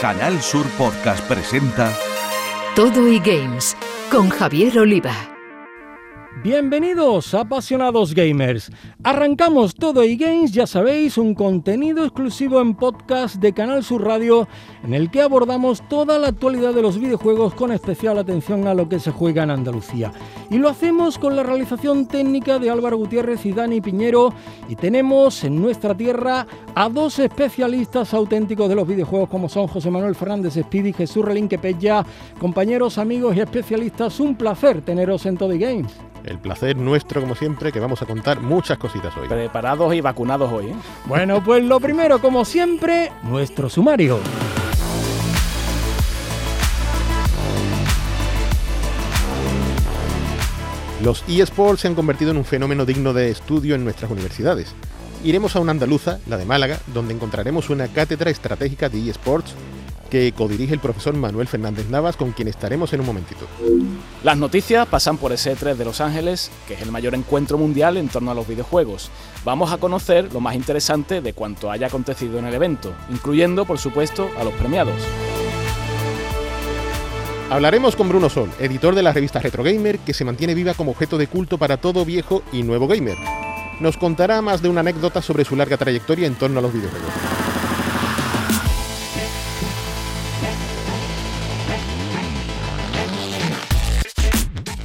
Canal Sur Podcast presenta Todo y Games con Javier Oliva. Bienvenidos, apasionados gamers. Arrancamos todo y games, ya sabéis, un contenido exclusivo en podcast de Canal Sur Radio en el que abordamos toda la actualidad de los videojuegos con especial atención a lo que se juega en Andalucía. Y lo hacemos con la realización técnica de Álvaro Gutiérrez y Dani Piñero y tenemos en nuestra tierra a dos especialistas auténticos de los videojuegos como son José Manuel Fernández Speedy y Jesús Relinque Pella. Compañeros, amigos y especialistas, un placer teneros en todo y games. El placer nuestro, como siempre, que vamos a contar muchas cositas hoy. Preparados y vacunados hoy. ¿eh? Bueno, pues lo primero, como siempre, nuestro sumario. Los eSports se han convertido en un fenómeno digno de estudio en nuestras universidades. Iremos a una andaluza, la de Málaga, donde encontraremos una cátedra estratégica de eSports que codirige el profesor Manuel Fernández Navas, con quien estaremos en un momentito. Las noticias pasan por ese 3 de Los Ángeles, que es el mayor encuentro mundial en torno a los videojuegos. Vamos a conocer lo más interesante de cuanto haya acontecido en el evento, incluyendo, por supuesto, a los premiados. Hablaremos con Bruno Sol, editor de la revista Retro Gamer, que se mantiene viva como objeto de culto para todo viejo y nuevo gamer. Nos contará más de una anécdota sobre su larga trayectoria en torno a los videojuegos.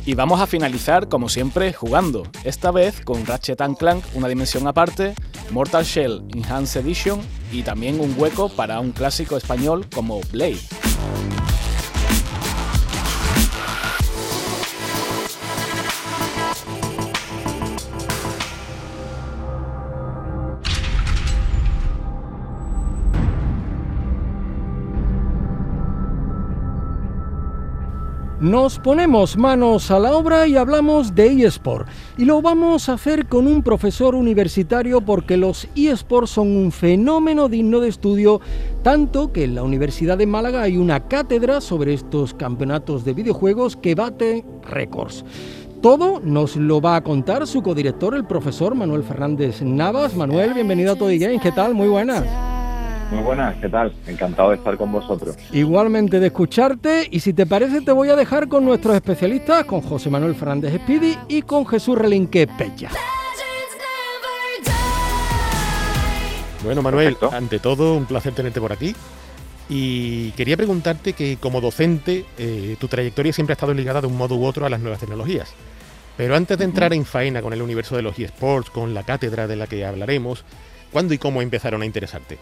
Y vamos a finalizar, como siempre, jugando. Esta vez con Ratchet Clank, una dimensión aparte, Mortal Shell Enhanced Edition y también un hueco para un clásico español como Blade. Nos ponemos manos a la obra y hablamos de eSport. Y lo vamos a hacer con un profesor universitario porque los eSports son un fenómeno digno de estudio, tanto que en la Universidad de Málaga hay una cátedra sobre estos campeonatos de videojuegos que bate récords. Todo nos lo va a contar su codirector, el profesor Manuel Fernández Navas. Manuel, bienvenido a Toddy Games. ¿Qué tal? Muy buenas. Muy buenas, ¿qué tal? Encantado de estar con vosotros. Igualmente de escucharte y si te parece te voy a dejar con nuestros especialistas, con José Manuel Fernández Speedy y con Jesús Relinque Pecha. Bueno, Manuel, ante todo, un placer tenerte por aquí. Y quería preguntarte que como docente, eh, tu trayectoria siempre ha estado ligada de un modo u otro a las nuevas tecnologías. Pero antes de entrar en faena con el universo de los eSports, con la cátedra de la que hablaremos, ¿cuándo y cómo empezaron a interesarte?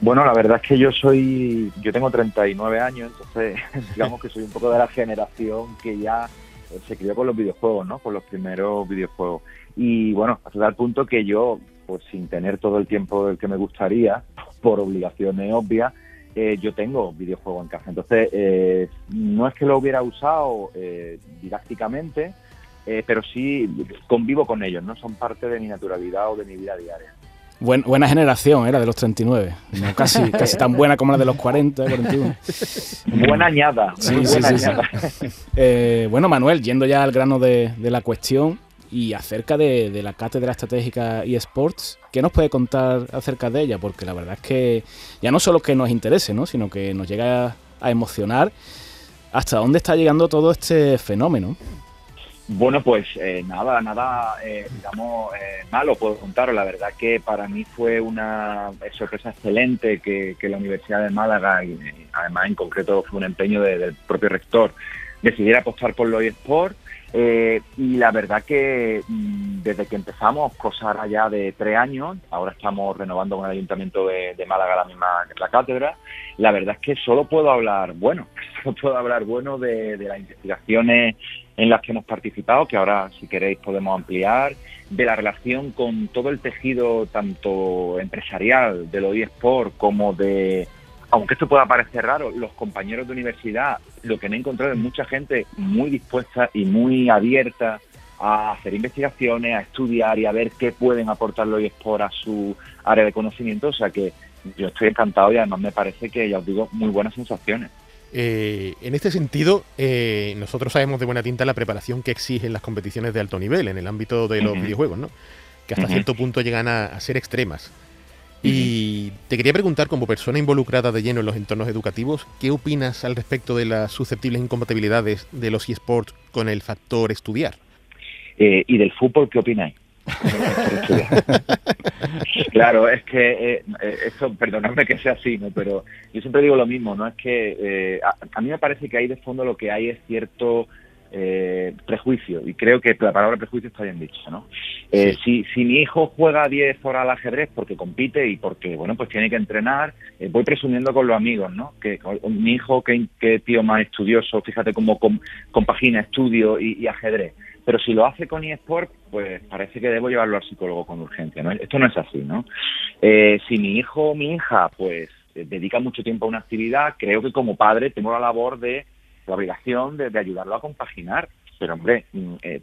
Bueno, la verdad es que yo soy, yo tengo 39 años, entonces digamos que soy un poco de la generación que ya eh, se crió con los videojuegos, ¿no? Con los primeros videojuegos. Y bueno, hasta tal punto que yo, pues sin tener todo el tiempo del que me gustaría, por obligaciones obvias, eh, yo tengo videojuegos en casa. Entonces, eh, no es que lo hubiera usado didácticamente, pero sí convivo con ellos, ¿no? Son parte de mi naturalidad o de mi vida diaria buena generación era de los 39, no casi, casi tan buena como la de los 40, 41. Buena añada. Eh, bueno, Manuel, yendo ya al grano de, la cuestión y acerca de, la cátedra estratégica eSports, ¿qué nos puede contar acerca de ella? Porque la verdad es que ya no solo que nos interese, ¿no? sino que nos llega a emocionar hasta dónde está llegando todo este fenómeno. Bueno, pues eh, nada, nada, eh, digamos, eh, malo puedo contaros. La verdad que para mí fue una sorpresa excelente que, la Universidad de Málaga, y además en concreto fue un empeño del propio rector, decidiera apostar por los eSports. y la verdad que mm, desde que empezamos, cosa ya de tres años, ahora estamos renovando con el Ayuntamiento de, Málaga la misma la cátedra, la verdad es que solo puedo hablar, bueno, solo puedo hablar bueno de, de las investigaciones en las que hemos participado, que ahora si queréis podemos ampliar, de la relación con todo el tejido tanto empresarial de los eSport como de, aunque esto pueda parecer raro, los compañeros de universidad, lo que me he encontrado es mucha gente muy dispuesta y muy abierta a hacer investigaciones, a estudiar y a ver qué pueden aportar los eSport a su área de conocimiento, o sea que yo estoy encantado y además me parece que, ya os digo, muy buenas sensaciones. Eh, en este sentido, eh, nosotros sabemos de buena tinta la preparación que exigen las competiciones de alto nivel en el ámbito de los videojuegos, ¿no? que hasta cierto punto llegan a, ser extremas. Y te quería preguntar, como persona involucrada de lleno en los entornos educativos, ¿qué opinas al respecto de las susceptibles incompatibilidades de los eSports con el factor estudiar? Eh, ¿Y del fútbol qué opináis? claro, es que eh, eh, eso, perdonadme que sea así, ¿no? pero yo siempre digo lo mismo, ¿no? Es que a, mí me parece que ahí de fondo lo que hay es cierto eh, prejuicio, y creo que la palabra prejuicio está bien dicha, ¿no? Eh, si, si mi hijo juega 10 horas al ajedrez porque compite y porque, bueno, pues tiene que entrenar, eh, voy presumiendo con los amigos, ¿no? Que mi hijo, que, tío más estudioso, fíjate cómo compagina estudio y, ajedrez. Pero si lo hace con eSport, pues parece que debo llevarlo al psicólogo con urgencia, ¿no? Esto no es así, ¿no? si mi hijo o mi hija, pues dedica mucho tiempo a una actividad, creo que como padre tengo la labor de la obligación de, ayudarlo a compaginar. Pero, hombre, mm, eh,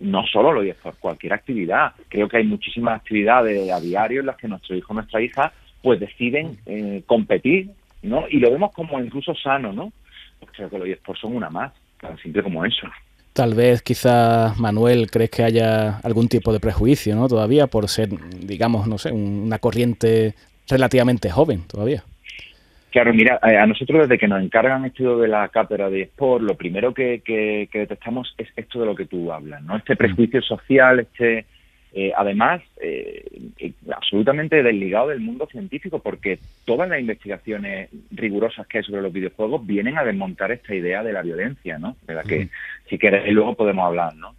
no solo lo por cualquier actividad. Creo que hay muchísimas actividades a diario en las que nuestro hijo o nuestra hija pues deciden eh, competir, ¿no? Y lo vemos como incluso sano, ¿no? Pues creo que los eSports son una más, tan simple como eso. Tal vez, quizás, Manuel, crees que haya algún tipo de prejuicio, ¿no? Todavía por ser, digamos, no sé, una corriente relativamente joven todavía. Claro, mira, eh, a nosotros desde que nos encargan esto de la cátedra de Sport, lo primero que, detectamos es esto de lo que tú hablas, ¿no? Este prejuicio social, este, eh, además, eh, absolutamente desligado del mundo científico, porque todas las investigaciones rigurosas que hay sobre los videojuegos vienen a desmontar esta idea de la violencia, ¿no? De la que, si queréis, luego podemos hablar, ¿no?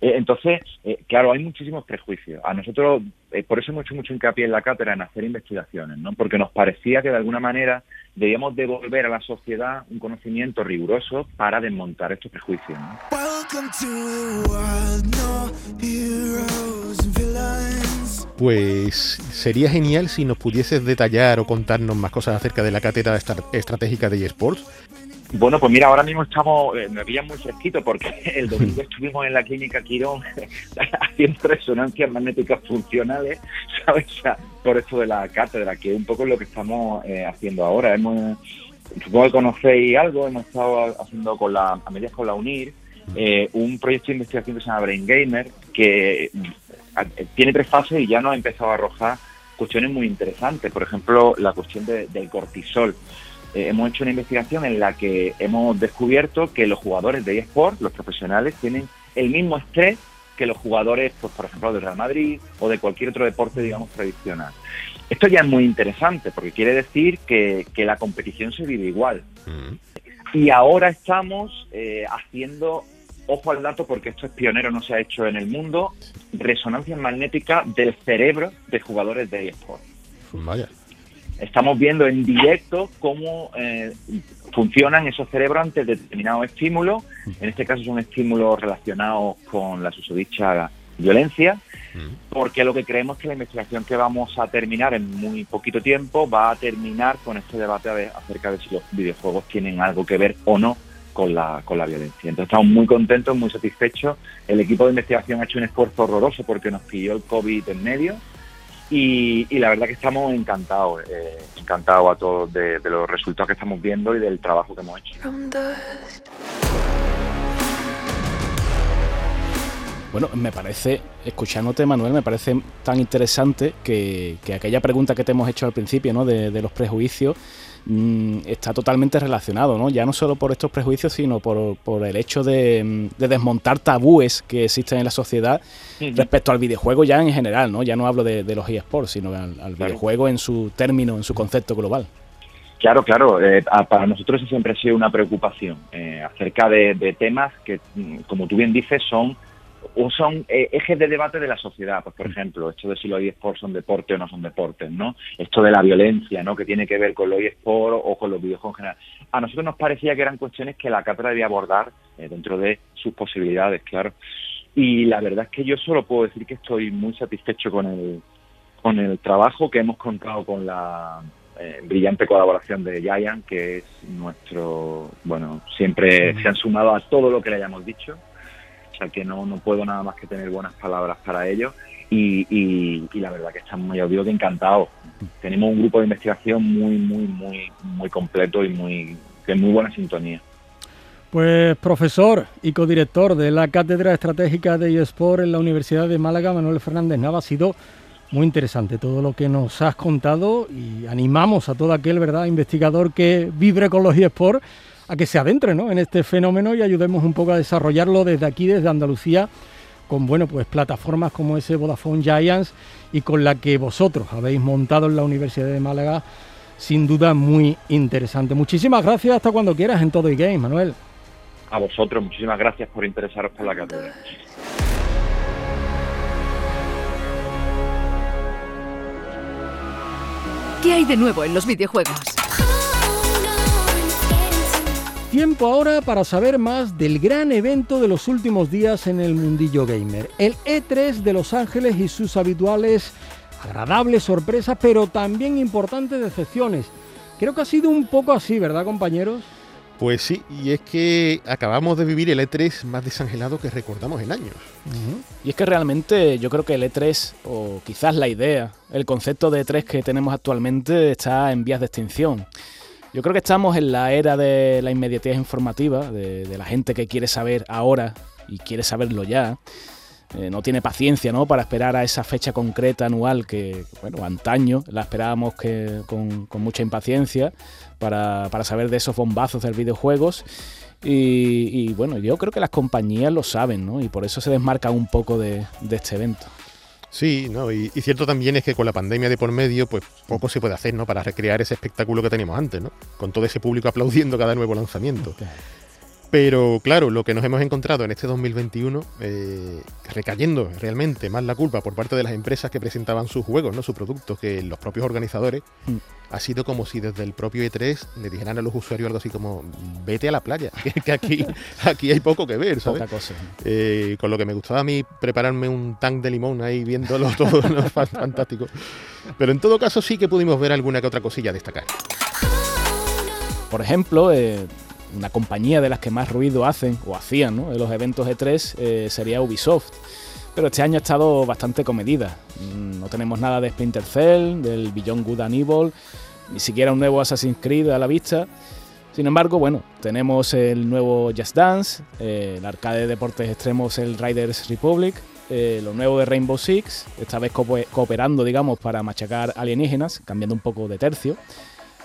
Eh, entonces, eh, claro, hay muchísimos prejuicios. A nosotros, eh, por eso hemos hecho mucho hincapié en la cátedra en hacer investigaciones, ¿no? Porque nos parecía que de alguna manera debíamos devolver a la sociedad un conocimiento riguroso para desmontar estos prejuicios. Pues sería genial si nos pudieses detallar o contarnos más cosas acerca de la cátedra estratégica de eSports bueno, pues mira, ahora mismo estamos, eh, me pillan muy fresquito porque el domingo estuvimos en la clínica Quirón haciendo resonancias magnéticas funcionales, ¿sabes? por esto de la cátedra, que es un poco lo que estamos eh, haciendo ahora. Hemos, supongo que conocéis algo, hemos estado haciendo con la, a medias con la UNIR, eh, un proyecto de investigación que se llama Brain Gamer, que tiene tres fases y ya nos ha empezado a arrojar cuestiones muy interesantes. Por ejemplo, la cuestión del cortisol. Eh, hemos hecho una investigación en la que hemos descubierto que los jugadores de eSport, los profesionales, tienen el mismo estrés que los jugadores, pues, por ejemplo, de Real Madrid o de cualquier otro deporte, digamos, tradicional. Esto ya es muy interesante porque quiere decir que, la competición se vive igual. Mm. Y ahora estamos eh, haciendo, ojo al dato porque esto es pionero, no se ha hecho en el mundo, resonancia magnética del cerebro de jugadores de eSport. Vaya estamos viendo en directo cómo eh, funcionan esos cerebros ante determinados estímulos. En este caso son estímulos relacionados con la susodicha violencia, porque lo que creemos es que la investigación que vamos a terminar en muy poquito tiempo va a terminar con este debate acerca de si los videojuegos tienen algo que ver o no con la, con la violencia. Entonces estamos muy contentos, muy satisfechos. El equipo de investigación ha hecho un esfuerzo horroroso porque nos pilló el COVID en medio y, la verdad que estamos encantados, eh, encantados a todos de, los resultados que estamos viendo y del trabajo que hemos hecho. Bueno, me parece, escuchándote Manuel, me parece tan interesante que, aquella pregunta que te hemos hecho al principio, ¿no? De, de los prejuicios, está totalmente relacionado, ¿no? Ya no solo por estos prejuicios, sino por, el hecho de, mm, desmontar tabúes que existen en la sociedad respecto al videojuego ya en general, ¿no? Ya no hablo de, los eSports, sino al, videojuego en su término, en su concepto global. Claro, claro. Eh, para nosotros siempre ha sido una preocupación eh, acerca de, temas que, mm, como tú bien dices, son o son eh, ejes de debate de la sociedad, pues por mm. ejemplo, esto de si los eSports son deporte o no son deportes, ¿no? Esto de la violencia, ¿no? Que tiene que ver con los eSports o con los videojuegos en general. A nosotros nos parecía que eran cuestiones que la cátedra debía abordar eh, dentro de sus posibilidades, claro. Y la verdad es que yo solo puedo decir que estoy muy satisfecho con el, con el trabajo que hemos contado con la eh, brillante colaboración de Giant, que es nuestro, bueno, siempre mm. se han sumado a todo lo que le hayamos dicho que no, no puedo nada más que tener buenas palabras para ellos. Y, y, la verdad que estamos, ya os digo que encantados. Tenemos un grupo de investigación muy, muy, muy, muy completo y muy, de muy buena sintonía. Pues profesor y codirector de la Cátedra Estratégica de eSport en la Universidad de Málaga, Manuel Fernández Nava, ha sido Muy interesante todo lo que nos has contado y animamos a todo aquel verdad investigador que vibre con los eSports a que se adentre ¿no? en este fenómeno y ayudemos un poco a desarrollarlo desde aquí, desde Andalucía, con bueno, pues plataformas como ese Vodafone Giants y con la que vosotros habéis montado en la Universidad de Málaga, sin duda muy interesante. Muchísimas gracias, hasta cuando quieras en todo y game, Manuel. A vosotros, muchísimas gracias por interesaros por la cátedra. ¿Qué hay de nuevo en los videojuegos? Tiempo ahora para saber más del gran evento de los últimos días en el mundillo gamer, el E3 de Los Ángeles y sus habituales agradables sorpresas, pero también importantes decepciones. Creo que ha sido un poco así, ¿verdad, compañeros? Pues sí, y es que acabamos de vivir el E3 más desangelado que recordamos en años. Y es que realmente yo creo que el E3, o quizás la idea, el concepto de E3 que tenemos actualmente está en vías de extinción. Yo creo que estamos en la era de la inmediatez informativa, de, la gente que quiere saber ahora y quiere saberlo ya. Eh, no tiene paciencia ¿no? para esperar a esa fecha concreta anual que, bueno, antaño la esperábamos que, con, mucha impaciencia para, saber de esos bombazos de videojuegos. Y, y, bueno, yo creo que las compañías lo saben, ¿no? Y por eso se desmarcan un poco de este evento. Sí, ¿no? Y, cierto también es que con la pandemia de por medio, pues poco se puede hacer, ¿no? Para recrear ese espectáculo que teníamos antes, ¿no? Con todo ese público aplaudiendo cada nuevo lanzamiento. Pero claro, lo que nos hemos encontrado en este 2021, eh, recayendo realmente más la culpa por parte de las empresas que presentaban sus juegos, no sus productos, que los propios organizadores, mm. ha sido como si desde el propio E3 le dijeran a los usuarios algo así como, vete a la playa, que aquí, aquí hay poco que ver, ¿sabes? Eh, con lo que me gustaba a mí prepararme un tank de limón ahí viéndolo todo, fantástico. Pero en todo caso sí que pudimos ver alguna que otra cosilla a destacar. Por ejemplo, eh, una compañía de las que más ruido hacen o hacían en los eventos E3 eh, sería Ubisoft. Pero este año ha estado bastante comedida. Mm, no tenemos nada de Splinter Cell, del Beyond Good and Evil, ni siquiera un nuevo Assassin's Creed a la vista. Sin embargo, bueno, tenemos el nuevo Just Dance, eh, el arcade de deportes extremos, el Riders Republic, eh, lo nuevo de Rainbow Six, esta vez cooperando, digamos, para machacar alienígenas, cambiando un poco de tercio.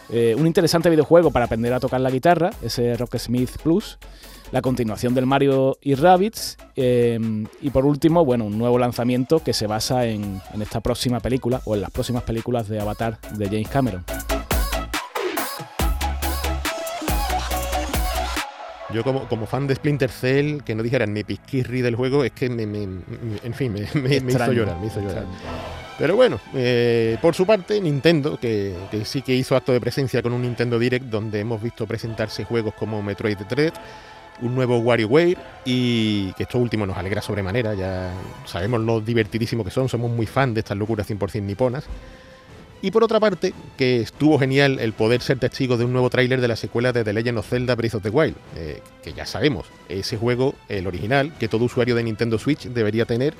Eh, un interesante videojuego para aprender a tocar la guitarra, ese Rocksmith Plus. La continuación del Mario y Rabbids. Eh, y por último, bueno, un nuevo lanzamiento que se basa en, esta próxima película o en las próximas películas de Avatar de James Cameron. Yo como, como, fan de Splinter Cell, que no dijeran mi pisquirri del juego, es que me, en fin, me, hizo llorar, me hizo llorar. Pero bueno, eh, por su parte, Nintendo, que, sí que hizo acto de presencia con un Nintendo Direct donde hemos visto presentarse juegos como Metroid Dread, un nuevo WarioWare y que esto último nos alegra sobremanera, ya sabemos lo divertidísimo que son, somos muy fan de estas locuras 100% niponas. Y por otra parte, que estuvo genial el poder ser testigo de un nuevo tráiler de la secuela de The Legend of Zelda Breath of the Wild, eh, que ya sabemos, ese juego, el original, que todo usuario de Nintendo Switch debería tener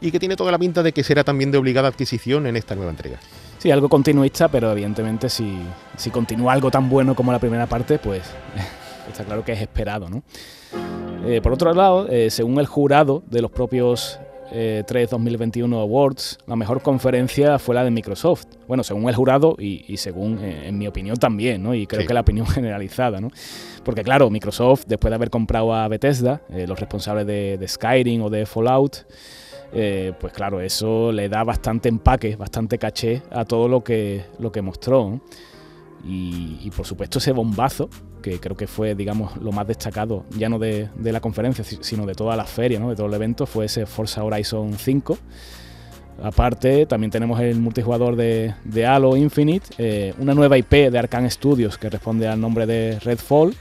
y que tiene toda la pinta de que será también de obligada adquisición en esta nueva entrega. Sí, algo continuista, pero evidentemente si, si continúa algo tan bueno como la primera parte, pues está claro que es esperado, ¿no? Eh, por otro lado, eh, según el jurado de los propios 3 eh, 2021 Awards, la mejor conferencia fue la de Microsoft. Bueno, según el jurado y, según, eh, en mi opinión también, ¿no? Y creo que la opinión generalizada, ¿no? Porque claro, Microsoft, después de haber comprado a Bethesda, eh, los responsables de, Skyrim o de Fallout, pues claro, eso le da bastante empaque, bastante caché a todo lo que, lo que mostró. Y, por supuesto ese bombazo, que creo que fue, digamos, lo más destacado, ya no de, la conferencia, sino de toda la feria, ¿no? de todo el evento, fue ese Forza Horizon 5. Aparte, también tenemos el multijugador de, Halo Infinite, eh, una nueva IP de Arkane Studios que responde al nombre de Redfall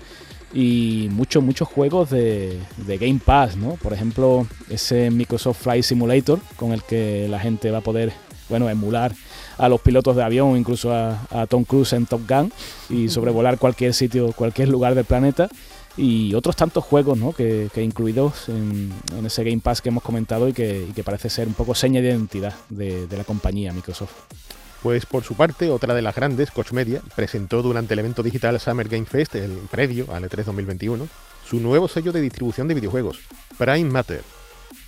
y muchos, muchos juegos de, de, Game Pass, ¿no? Por ejemplo, ese Microsoft Flight Simulator con el que la gente va a poder, bueno, emular a los pilotos de avión, incluso a, Tom Cruise en Top Gun y sobrevolar cualquier sitio, cualquier lugar del planeta y otros tantos juegos ¿no? que, incluidos en, ese Game Pass que hemos comentado y que, parece ser un poco seña de identidad de, la compañía Microsoft. Pues por su parte, otra de las grandes, Coach Media, presentó durante el evento digital Summer Game Fest, el previo al E3 2021, su nuevo sello de distribución de videojuegos, Prime Matter,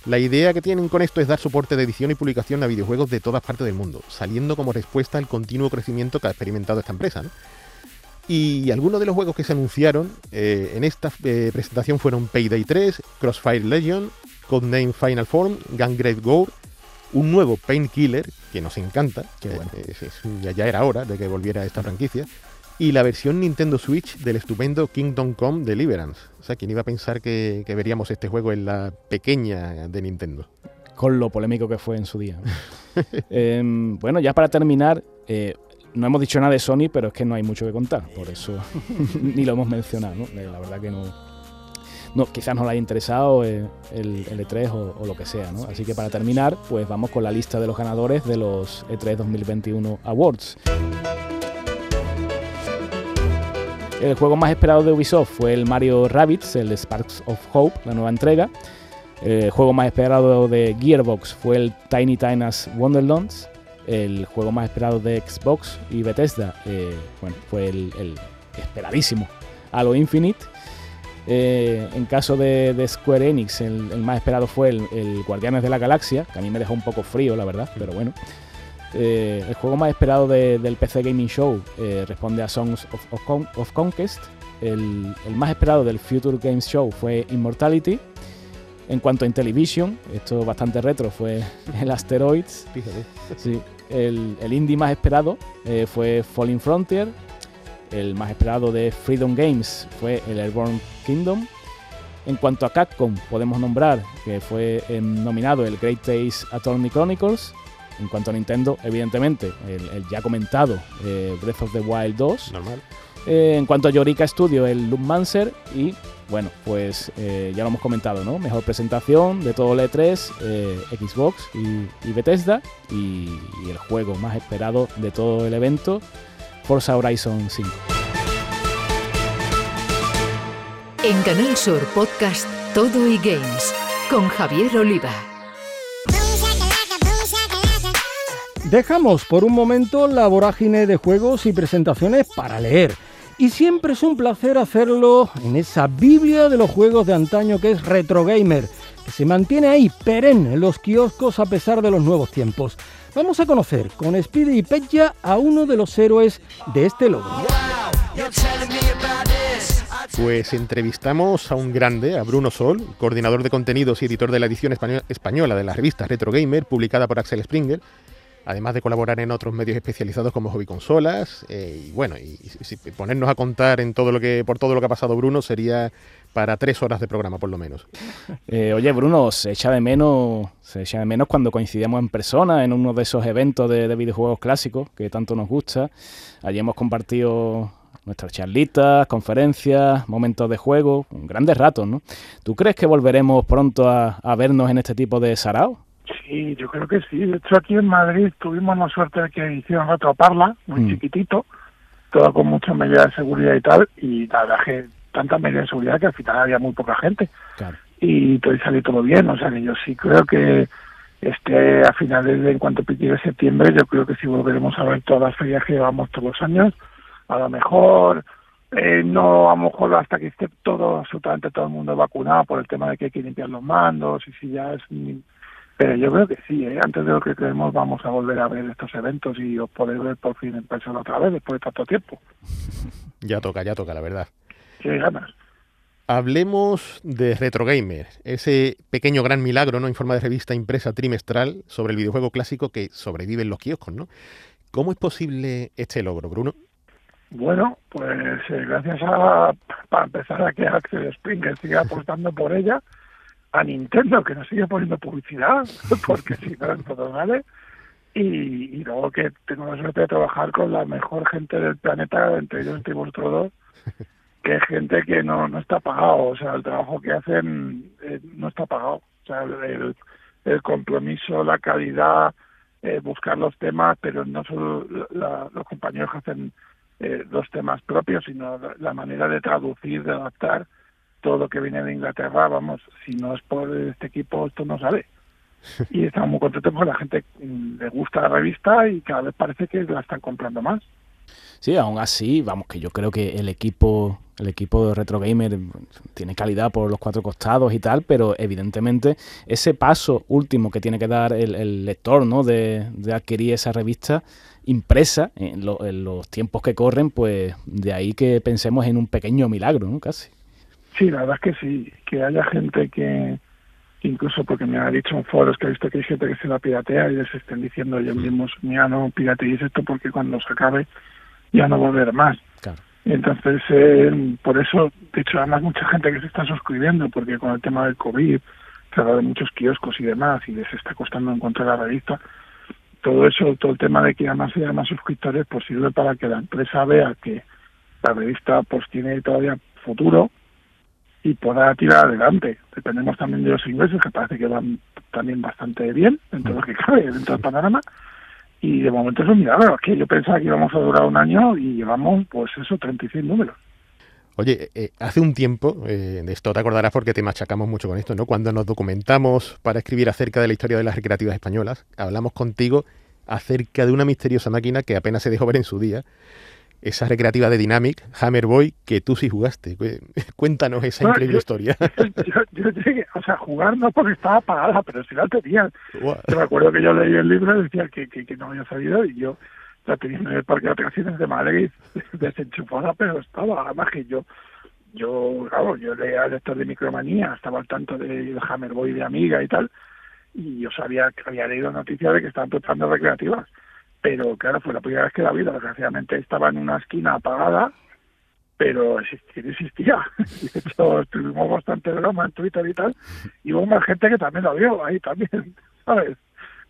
La idea que tienen con esto es dar soporte de edición y publicación a videojuegos de todas partes del mundo, saliendo como respuesta al continuo crecimiento que ha experimentado esta empresa. Y algunos de los juegos que se anunciaron eh, en esta eh, presentación fueron Payday 3, Crossfire Legion, Codename Final Form, Gangrave Gore, un nuevo Painkiller, que nos encanta, que ya, era hora de que volviera esta franquicia, y la versión Nintendo Switch del estupendo Kingdom Come Deliverance. O ¿quién iba a pensar que, veríamos este juego en la pequeña de Nintendo? Con lo polémico que fue en su día. Em, bueno, ya para terminar, eh, no hemos dicho nada de Sony, pero es que no hay mucho que contar, por eso ni lo hemos mencionado, ¿no? La verdad que no, no quizás no le haya interesado eh, el, E3 o, lo que sea, ¿no? Así que para terminar, pues vamos con la lista de los ganadores de los E3 2021 Awards. El juego más esperado de Ubisoft fue el Mario Rabbids, el Sparks of Hope, la nueva entrega. El juego más esperado de Gearbox fue el Tiny Tina's Wonderlands. El juego más esperado de Xbox y Bethesda eh, bueno, fue el, esperadísimo Halo Infinite. Eh, en caso de, Square Enix, el, más esperado fue el, Guardianes de la Galaxia, que a mí me dejó un poco frío, la verdad, pero bueno. Eh, el juego más esperado del PC Gaming Show eh, responde a Songs of, Conquest. El, más esperado del Future Games Show fue Immortality. En cuanto a Intellivision, esto bastante retro, fue el Asteroids. Sí, el, indie más esperado eh, fue Falling Frontier. El más esperado de Freedom Games fue el Airborne Kingdom. En cuanto a Capcom, podemos nombrar que fue nominado el Great Days Attorney Chronicles. En cuanto a Nintendo, evidentemente, el, ya comentado eh, Breath of the Wild 2. Normal. Eh, en cuanto a Yorika Studio, el Loopmancer. Y bueno, pues eh, ya lo hemos comentado, ¿no? Mejor presentación de todo el E3, Xbox y, Bethesda. Y, y, el juego más esperado de todo el evento, Forza Horizon 5. En Canal Sur Podcast Todo y Games con Javier Oliva. Dejamos por un momento la vorágine de juegos y presentaciones para leer. Y siempre es un placer hacerlo en esa Biblia de los juegos de antaño que es Retro Gamer, que se mantiene ahí perenne en los kioscos a pesar de los nuevos tiempos. Vamos a conocer con Speedy y Petja a uno de los héroes de este logro. Pues entrevistamos a un grande, a Bruno Sol, coordinador de contenidos y editor de la edición española de la revista Retro Gamer, publicada por Axel Springer, además de colaborar en otros medios especializados como Hobby Consolas. Eh, y bueno, y, ponernos a contar en todo lo que, por todo lo que ha pasado Bruno sería para tres horas de programa por lo menos. Eh, oye, Bruno, se echa de menos, se echa de menos cuando coincidimos en persona en uno de esos eventos de, videojuegos clásicos que tanto nos gusta. Allí hemos compartido nuestras charlitas, conferencias, momentos de juego, grandes ratos, ¿no? ¿Tú crees que volveremos pronto a, a vernos en este tipo de sarao? Sí, yo creo que sí. De hecho, aquí en Madrid tuvimos la suerte de que hicieron otro Parla, muy mm. chiquitito, todo con muchas medidas de seguridad y tal, y la verdad que tantas medidas de seguridad que al final había muy poca gente. Y todo salió todo bien, o sea que yo sí creo que este a finales de en cuanto pique de septiembre, yo creo que sí volveremos a ver todas las ferias que llevamos todos los años, a lo mejor eh, no a lo mejor hasta que esté todo absolutamente todo el mundo vacunado por el tema de que hay que limpiar los mandos y si ya es pero yo creo que sí, ¿eh? antes de lo que creemos vamos a volver a ver estos eventos y os poder ver por fin en persona otra vez después de tanto tiempo. Ya toca, ya toca, la verdad. Sí, ganas. Hablemos de Retro Gamer, ese pequeño gran milagro ¿no? en forma de revista impresa trimestral sobre el videojuego clásico que sobrevive en los kioscos. ¿no? ¿Cómo es posible este logro, Bruno? Bueno, pues eh, gracias a, para empezar a que Axel Springer siga apostando por ella a Nintendo que nos sigue poniendo publicidad, porque si no, todo vale. Y, y, luego que tengo la suerte de trabajar con la mejor gente del planeta, entre ellos entre vosotros dos, que es gente que no, no está pagado, o sea, el trabajo que hacen eh, no está pagado. O sea, el, el compromiso, la calidad, eh, buscar los temas, pero no solo los compañeros que hacen eh, los temas propios, sino la manera de traducir, de adaptar todo lo que viene de Inglaterra, vamos, si no es por este equipo, esto no sale. Y estamos muy contentos porque la gente mm, le gusta la revista y cada vez parece que la están comprando más. Sí, aún así, vamos, que yo creo que el equipo el equipo de Retro Gamer tiene calidad por los cuatro costados y tal, pero evidentemente ese paso último que tiene que dar el, lector, ¿no? De, adquirir esa revista impresa en, los tiempos que corren, pues de ahí que pensemos en un pequeño milagro, ¿no? Casi. Sí, la verdad es que sí, que haya gente que, incluso porque me ha dicho en foros que he visto que hay gente que se la piratea y les estén diciendo ellos mismos, mira, no pirateéis esto porque cuando se acabe ya no va a haber más. Claro. Entonces, eh, por eso, de hecho, además mucha gente que se está suscribiendo, porque con el tema del COVID se habla de muchos kioscos y demás, y les está costando encontrar la revista. Todo eso, todo el tema de que además haya más suscriptores, pues sirve para que la empresa vea que la revista pues tiene todavía futuro y pueda tirar adelante. Dependemos también de los ingresos, que parece que van también bastante bien, dentro de lo que cabe, dentro del panorama y de momento es un milagro, que yo pensaba que íbamos a durar un año y llevamos, pues eso, 36 números. Oye, eh, hace un tiempo, eh, de esto te acordarás porque te machacamos mucho con esto, ¿no? Cuando nos documentamos para escribir acerca de la historia de las recreativas españolas, hablamos contigo acerca de una misteriosa máquina que apenas se dejó ver en su día, esa recreativa de Dynamic, Hammer Boy, que tú sí jugaste. Cuéntanos esa increíble historia. Yo, llegué, o sea, jugar no porque estaba apagada, pero si la tenía. Yo me acuerdo que yo leí el libro y decía que, que, no había salido y yo la tenía en el parque de atracciones de Madrid desenchufada, pero estaba. Además que yo, yo, claro, yo leía el lector de Micromanía, estaba al tanto de, Hammer Boy de Amiga y tal, y yo sabía que había leído noticias de que estaban tratando recreativas pero claro, fue la primera vez que la vi, desgraciadamente estaba en una esquina apagada, pero existía. De hecho, tuvimos bastante broma en Twitter y tal, y hubo más gente que también la vio ahí también, ¿sabes?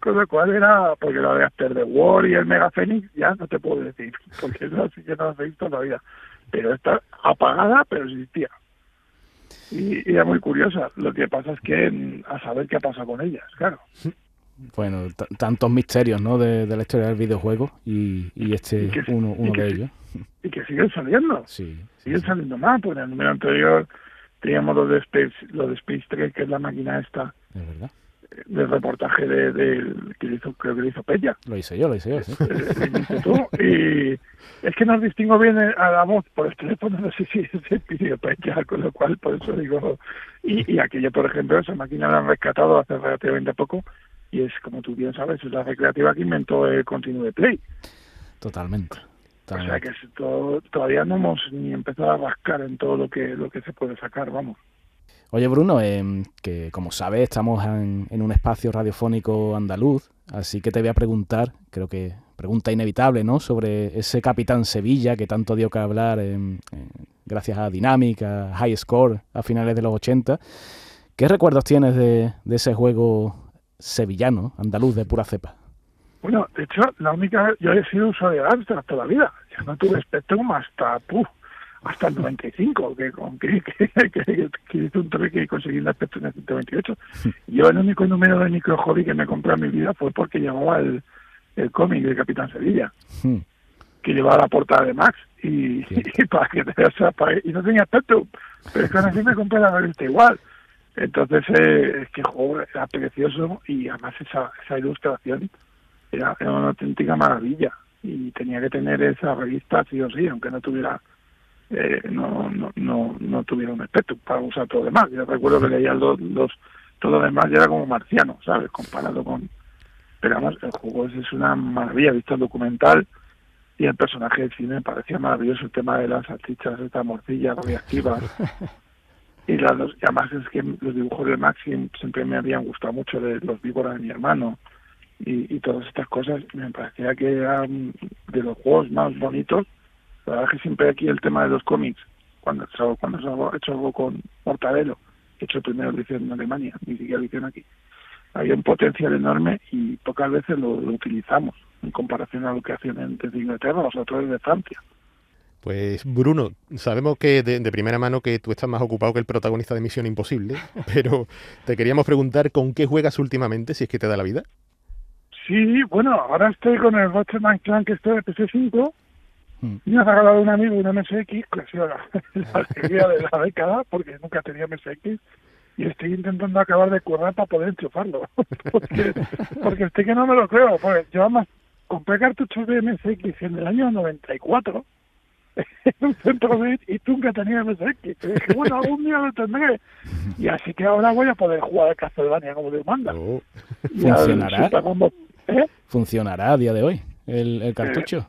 Con lo cual era, porque lo de After the War y el Mega Phoenix, ya no te puedo decir, porque eso sí que no lo he visto todavía. Pero está apagada, pero existía. Y, era muy curiosa. Lo que pasa es que mm, a saber qué ha pasado con ellas, claro bueno, tantos misterios ¿no? de, la historia del videojuego y, y este uno, uno de ellos. Y que siguen saliendo. Sí. Siguen saliendo más, porque en el número anterior teníamos lo de Space, lo de Space Trek, que es la máquina esta. Es verdad. Del reportaje de, de, que hizo, creo que lo hizo Pella. Lo hice yo, lo hice yo, sí. Eh, y es que no distingo bien a la voz por el teléfono, no sé si es pidió Pella, con lo cual por eso digo. Y, y aquello, por ejemplo, esa máquina la han rescatado hace relativamente poco y es como tú bien sabes, es la recreativa que inventó el Continue Play. Totalmente. O sea que todavía no hemos ni empezado a rascar en todo lo que lo que se puede sacar, vamos. Oye Bruno, eh, que como sabes estamos en, un espacio radiofónico andaluz, así que te voy a preguntar, creo que pregunta inevitable, ¿no? Sobre ese Capitán Sevilla que tanto dio que hablar gracias a Dinámica, High Score a finales de los 80. ¿Qué recuerdos tienes de, de ese juego sevillano, andaluz de pura cepa. Bueno, de hecho, la única yo he sido usuario de Amstrad toda la vida. Yo no tuve Spectrum hasta, puf, hasta el 95, que, con, que, que, que, hice un truque y conseguí la Spectrum en el 128. Yo el único número de micro hobby que me compré en mi vida fue porque llevaba el, el cómic de Capitán Sevilla, hmm. que llevaba la portada de Max. Y, para que te y no tenía Spectrum, pero es que así me compré la revista igual. Entonces, eh, es que el juego era precioso y además esa, esa ilustración era, una auténtica maravilla y tenía que tener esa revista sí o sí, aunque no tuviera eh, no, no, no, no tuviera un aspecto para usar todo lo demás. Yo recuerdo que leía los, los todo lo demás y era como marciano, ¿sabes? Comparado con... Pero además el juego es, una maravilla, visto el documental y el personaje del cine me parecía maravilloso el tema de las salchichas, estas morcillas reactivas y, las, además es que los dibujos de Maxim siempre me habían gustado mucho de los víboras de mi hermano y, y todas estas cosas me parecía que eran de los juegos más bonitos. La verdad es que siempre aquí el tema de los cómics cuando cuando ha hecho algo con Mortadelo hecho el primer edición en Alemania ni siquiera edición aquí. Había un potencial enorme y pocas veces lo, utilizamos en comparación a lo que hacían desde Inglaterra los autores de Francia pues Bruno, sabemos que de, primera mano que tú estás más ocupado que el protagonista de Misión Imposible, pero te queríamos preguntar con qué juegas últimamente, si es que te da la vida. Sí, bueno, ahora estoy con el Ratchet Clank que estoy de PC5 hmm. y me ha regalado un amigo una MSX, que ha sido la, alegría de la década, porque nunca tenía MSX, y estoy intentando acabar de currar para poder enchufarlo, porque, porque estoy que no me lo creo, porque yo además compré cartuchos de MSX en el año 94 en un centro de y tú nunca tenías MSX. Y dije, bueno, algún día lo tendré. Y así que ahora voy a poder jugar a Castlevania como Dios manda. Oh. ¿Funcionará? ¿eh? ¿Funcionará a día de hoy el, el cartucho?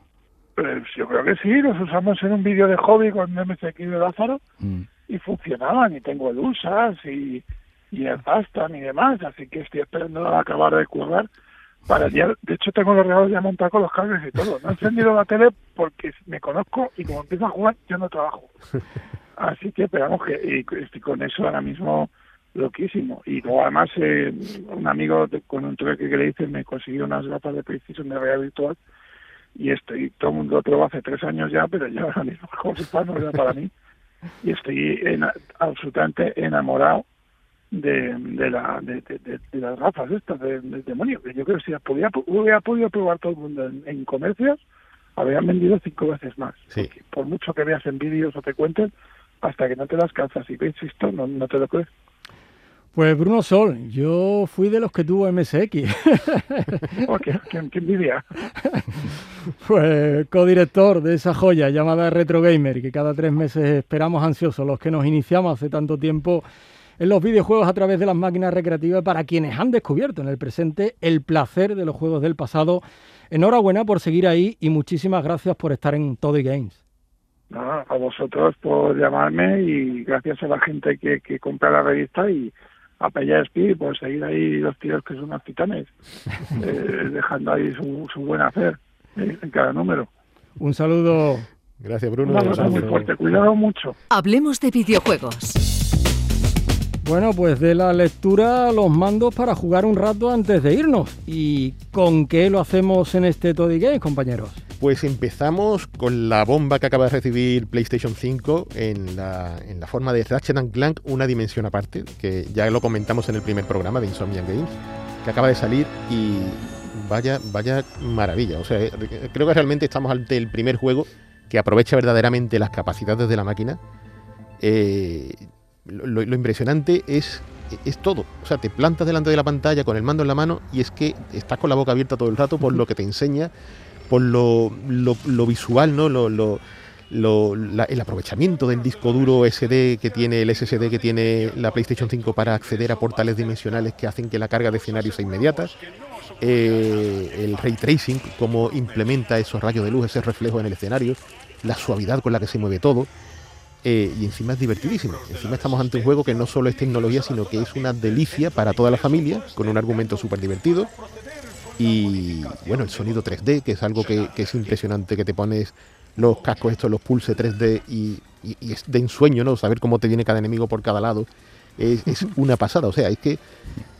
Pues yo creo que sí, los usamos en un vídeo de hobby con MSX de Lázaro mm. y funcionaban y tengo el USAS y, y el Fastan y demás, así que estoy esperando a acabar de currar para el día, de hecho tengo los regalos ya montados con los cables y todo, no he encendido la tele porque me conozco y como empiezo a jugar yo no trabajo, así que esperamos que estoy con eso ahora mismo loquísimo. Y luego además eh, un amigo con un truque que le hice me consiguió unas gafas de PlayStation de realidad virtual. Y estoy, todo el mundo lo hace tres años ya, pero yo ahora mismo como no era para mí. Y estoy absolutamente enamorado de, de, la, de, de, las gafas estas del demonio. Que yo creo que si las podía, hubiera podido probar todo el mundo en, comercios, habrían vendido cinco veces más. Por mucho que veas en vídeos o te cuenten, hasta que no te las calzas y ves esto, no, no te lo crees. Pues Bruno Sol, yo fui de los que tuvo MSX. oh, qué, envidia. Pues codirector de esa joya llamada Retro Gamer, que cada tres meses esperamos ansiosos los que nos iniciamos hace tanto tiempo en los videojuegos a través de las máquinas recreativas para quienes han descubierto en el presente el placer de los juegos del pasado. Enhorabuena por seguir ahí y muchísimas gracias por estar en Todo Games. a vosotros por llamarme y gracias a la gente que, que compra la revista y a Pella Speed, pues seguir ahí los tíos que son unos titanes, eh, dejando ahí su, su buen hacer eh, en cada número. Un saludo. Gracias, Bruno. Un abrazo muy fuerte. Cuidado mucho. Hablemos de videojuegos. Bueno, pues de la lectura los mandos para jugar un rato antes de irnos. ¿Y con qué lo hacemos en este Toddy Games, compañeros? Pues empezamos con la bomba que acaba de recibir PlayStation 5 en la, forma de Ratchet Clank, una dimensión aparte, que ya lo comentamos en el primer programa de Insomnia Games, que acaba de salir y vaya, vaya maravilla. O sea, eh, creo que realmente estamos ante el primer juego que aprovecha verdaderamente las capacidades de la máquina. Eh, lo, impresionante es, es todo. O sea, te plantas delante de la pantalla con el mando en la mano y es que estás con la boca abierta todo el rato por lo que te enseña por lo, lo, visual, ¿no? Lo, lo, el aprovechamiento del disco duro SD que tiene el SSD que tiene la PlayStation 5 para acceder a portales dimensionales que hacen que la carga de escenarios sea inmediata. Eh, el ray tracing, cómo implementa esos rayos de luz, ese reflejo en el escenario, la suavidad con la que se mueve todo. Eh, y encima es divertidísimo. Encima estamos ante un juego que no solo es tecnología, sino que es una delicia para toda la familia, con un argumento súper divertido, y bueno, el sonido 3D, que es algo que, es impresionante, que te pones los cascos estos, los pulse 3D y, y, es de ensueño, ¿no? Saber cómo te viene cada enemigo por cada lado es, una pasada. O sea, es que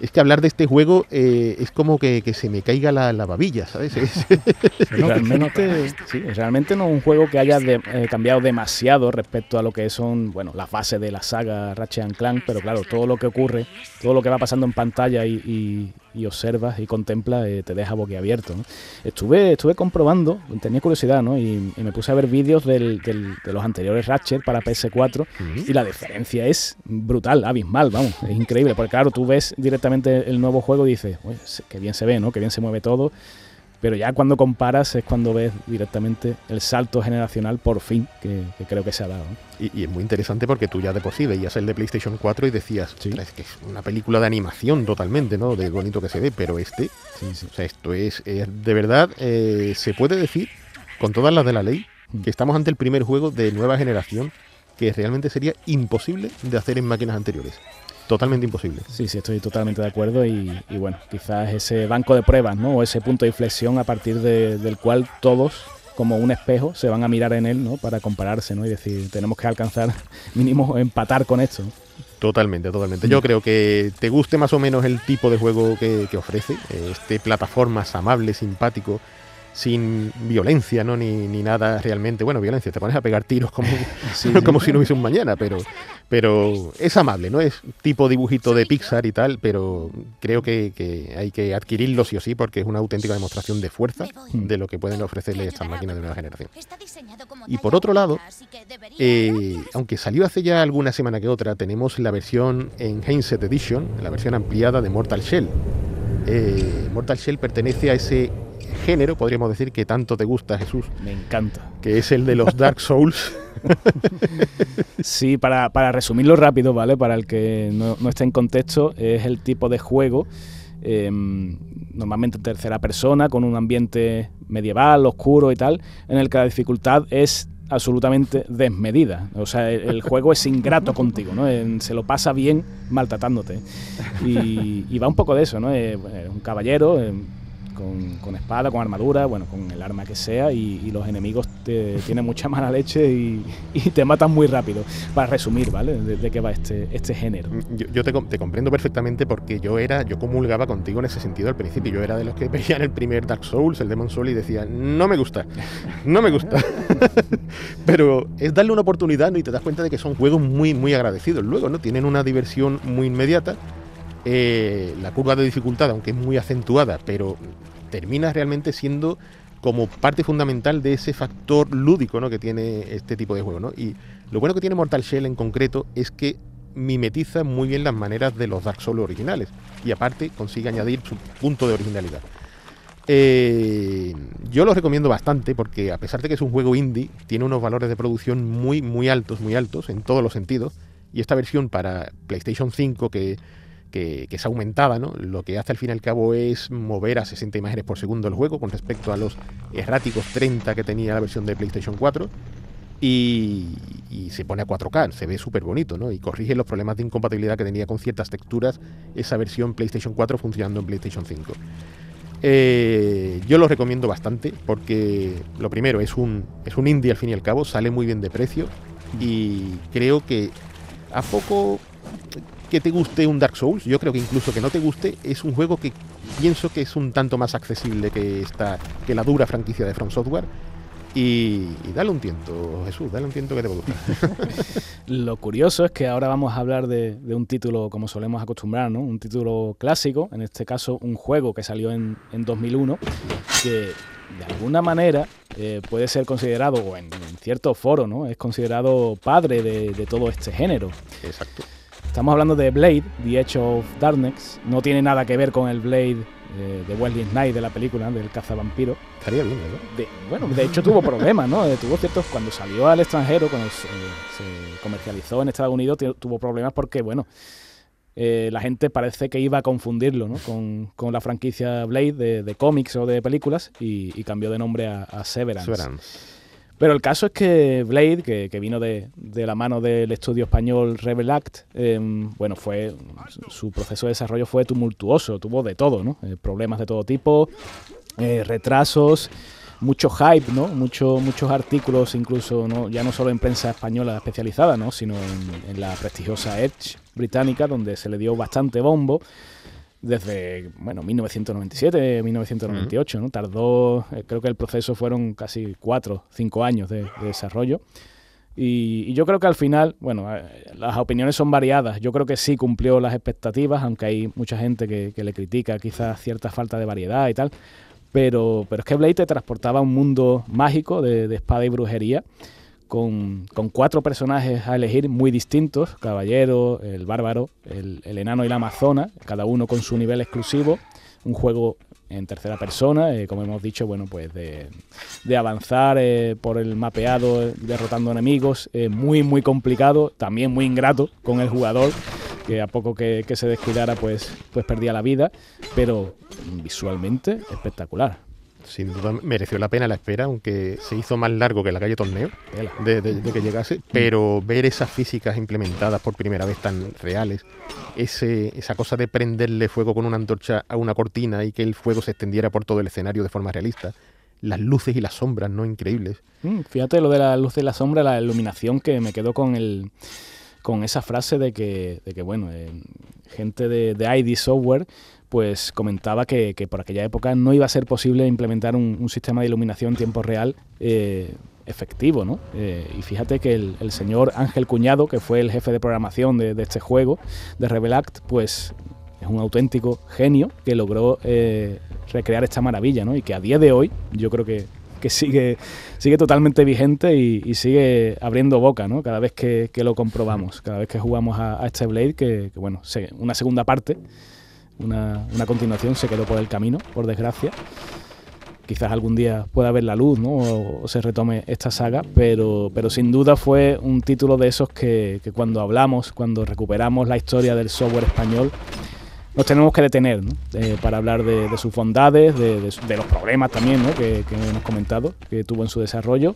es que hablar de este juego eh, es como que, se me caiga la, babilla, ¿sabes? realmente, sí, realmente no es un juego que haya eh, cambiado demasiado respecto a lo que son, bueno, las bases de la saga Ratchet Clank, pero claro, todo lo que ocurre, todo lo que va pasando en pantalla y, observas y contemplas, eh, te deja boquiabierto. ¿no? Estuve, estuve comprobando, tenía curiosidad, ¿no? Y, me puse a ver vídeos del, de los anteriores Ratchet para PS4 y la diferencia es brutal, abismal, vamos, es increíble, porque claro, tú ves directamente el nuevo juego dices, que bien se ve, ¿no? Que bien se mueve todo. Pero ya cuando comparas es cuando ves directamente el salto generacional por fin que, creo que se ha dado. Y, es muy interesante porque tú ya de por sí veías el de PlayStation 4 y decías, es que es una película de animación totalmente, ¿no? De bonito que se ve, pero este, o sea, esto es, de verdad, eh, se puede decir, con todas las de la ley, mm. que estamos ante el primer juego de nueva generación que realmente sería imposible de hacer en máquinas anteriores totalmente imposible. Sí, sí, estoy totalmente de acuerdo y, bueno, quizás ese banco de pruebas, ¿no? O ese punto de inflexión a partir del cual todos como un espejo se van a mirar en él, ¿no? Para compararse, ¿no? Y decir, tenemos que alcanzar mínimo empatar con esto. Totalmente, totalmente. Yo creo que te guste más o menos el tipo de juego que, que ofrece, este plataformas amable, simpático, sin violencia, ¿no? Ni, ni, nada realmente. Bueno, violencia, te pones a pegar tiros como, como si no hubiese un mañana, pero, pero es amable, ¿no? Es tipo dibujito de Pixar y tal, pero creo que, que, hay que adquirirlo sí o sí porque es una auténtica demostración de fuerza de lo que pueden ofrecerle estas máquinas de nueva generación. Y por otro lado, eh, aunque salió hace ya alguna semana que otra, tenemos la versión en Handset Edition, la versión ampliada de Mortal Shell. Eh, Mortal Shell pertenece a ese género, podríamos decir, que tanto te gusta, Jesús. Me encanta. Que es el de los Dark Souls. sí, para, resumirlo rápido, ¿vale? Para el que no, no esté en contexto, es el tipo de juego em, normalmente en tercera persona, con un ambiente medieval, oscuro y tal, en el que la dificultad es absolutamente desmedida. O sea, el, juego es ingrato contigo, ¿no? se lo pasa bien maltratándote. Y, y, va un poco de eso, ¿no? Es un caballero con, espada, con armadura, bueno, con el arma que sea, y, los enemigos te, tienen mucha mala leche y, te matan muy rápido. Para resumir, ¿vale? De, qué va este, este género. Mm, yo, te, comprendo perfectamente porque yo era, yo comulgaba contigo en ese sentido al principio. Yo era de los que veían el primer Dark Souls, el Demon Soul, y decía, no me gusta, no me gusta. Pero es darle una oportunidad y te das cuenta de que son juegos muy, muy agradecidos. Luego, ¿no? Tienen una diversión muy inmediata. Eh, la curva de dificultad, aunque es muy acentuada, pero termina realmente siendo como parte fundamental de ese factor lúdico ¿no? que tiene este tipo de juego. ¿no? Y lo bueno que tiene Mortal Shell en concreto es que mimetiza muy bien las maneras de los Dark Souls originales y aparte consigue añadir su punto de originalidad. Eh, yo lo recomiendo bastante porque a pesar de que es un juego indie, tiene unos valores de producción muy, muy altos, muy altos en todos los sentidos. Y esta versión para PlayStation 5 que que, es aumentada, ¿no? Lo que hace al fin y al cabo es mover a 60 imágenes por segundo el juego con respecto a los erráticos 30 que tenía la versión de PlayStation 4. Y, se pone a 4K, se ve súper bonito, ¿no? Y corrige los problemas de incompatibilidad que tenía con ciertas texturas esa versión PlayStation 4 funcionando en PlayStation 5. Eh, yo lo recomiendo bastante porque lo primero es un, es un indie al fin y al cabo, sale muy bien de precio y creo que a poco que te guste un Dark Souls, yo creo que incluso que no te guste, es un juego que pienso que es un tanto más accesible que, esta, que la dura franquicia de From Software. Y, dale un tiento, Jesús, dale un tiento que te va a gustar. Lo curioso es que ahora vamos a hablar de, un título como solemos acostumbrar, ¿no? Un título clásico, en este caso un juego que salió en, 2001, que de alguna manera eh, puede ser considerado, o en, cierto foro, ¿no? Es considerado padre de, de todo este género. Exacto. Estamos hablando de Blade, The Edge of Darkness. No tiene nada que ver con el Blade eh, de Wesley Snipes de la película, del cazavampiro. Estaría bien, ¿no? bueno, de hecho tuvo problemas, ¿no? Eh, tuvo ciertos. Cuando salió al extranjero, cuando se, comercializó en Estados Unidos, tuvo problemas porque, bueno. Eh, la gente parece que iba a confundirlo ¿no? con, la franquicia Blade de, cómics o de películas y, cambió de nombre a, a Severance. Severance. Pero el caso es que Blade, que, vino de, la mano del estudio español Rebel Act, em, bueno, fue su proceso de desarrollo fue tumultuoso, tuvo de todo, ¿no? Eh, problemas de todo tipo, eh, retrasos, mucho hype, ¿no? Mucho, muchos artículos, incluso ¿no? ya no solo en prensa española especializada, ¿no? sino en la prestigiosa Edge británica, donde se le dio bastante bombo desde, bueno, 1997, 1998, ¿no? Tardó, eh, creo que el proceso fueron casi cuatro, cinco años de, desarrollo. Y, yo creo que al final, bueno, eh, las opiniones son variadas. Yo creo que sí cumplió las expectativas, aunque hay mucha gente que, le critica quizás cierta falta de variedad y tal. Pero, pero es que Blade te transportaba a un mundo mágico de, de espada y brujería con, cuatro personajes a elegir muy distintos, caballero, el bárbaro, el, enano y la amazona, cada uno con su nivel exclusivo, un juego en tercera persona, eh, como hemos dicho, bueno, pues de, avanzar eh, por el mapeado derrotando enemigos, eh, muy muy complicado, también muy ingrato con el jugador, que a poco que, que se descuidara pues, pues perdía la vida, pero visualmente espectacular sin duda mereció la pena la espera, aunque se hizo más largo que la calle Torneo de, que llegase, pero ver esas físicas implementadas por primera vez tan reales, ese, esa cosa de prenderle fuego con una antorcha a una cortina y que el fuego se extendiera por todo el escenario de forma realista, las luces y las sombras, ¿no? Increíbles. Mm, fíjate lo de las luces y la sombra, la iluminación que me quedó con el con esa frase de que, de que bueno, eh, gente de, de ID Software pues comentaba que, por aquella época no iba a ser posible implementar un, sistema de iluminación en tiempo real eh, efectivo, ¿no? Eh, y fíjate que el, señor Ángel Cuñado, que fue el jefe de programación de, este juego, de Rebel Act, pues es un auténtico genio que logró eh, recrear esta maravilla, ¿no? Y que a día de hoy yo creo que, sigue, sigue totalmente vigente y, sigue abriendo boca, ¿no? Cada vez que, lo comprobamos, cada vez que jugamos a, este Blade, que, que bueno, una segunda parte una, continuación se quedó por el camino, por desgracia. quizás algún día pueda ver la luz ¿no? o, se retome esta saga, pero, pero sin duda fue un título de esos que, cuando hablamos, cuando recuperamos la historia del software español, nos tenemos que detener eh, para hablar de, sus bondades, de, los problemas también que, que, hemos comentado, que tuvo en su desarrollo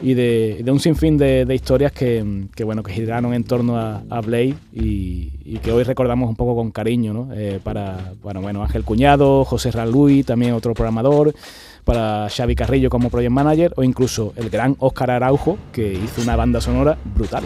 y de, un sinfín de, historias que, bueno, que giraron en torno a, Blade y, que hoy recordamos un poco con cariño, eh, para, bueno, Ángel Cuñado, José Raluy, también otro programador, para Xavi Carrillo como project manager o incluso el gran Óscar Araujo, que hizo una banda sonora brutal.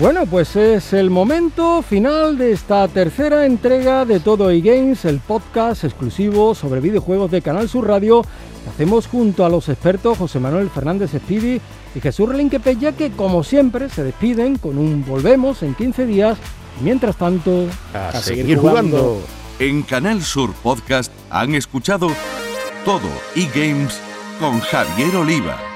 Bueno, pues es el momento final de esta tercera entrega de Todo Games, el podcast exclusivo sobre videojuegos de Canal Sur Radio que hacemos junto a los expertos José Manuel Fernández Speedy y Jesús Relinquepella que como siempre se despiden con un volvemos en 15 días mientras tanto a, seguir, jugando. En Canal Sur Podcast han escuchado Todo eGames con Javier Oliva.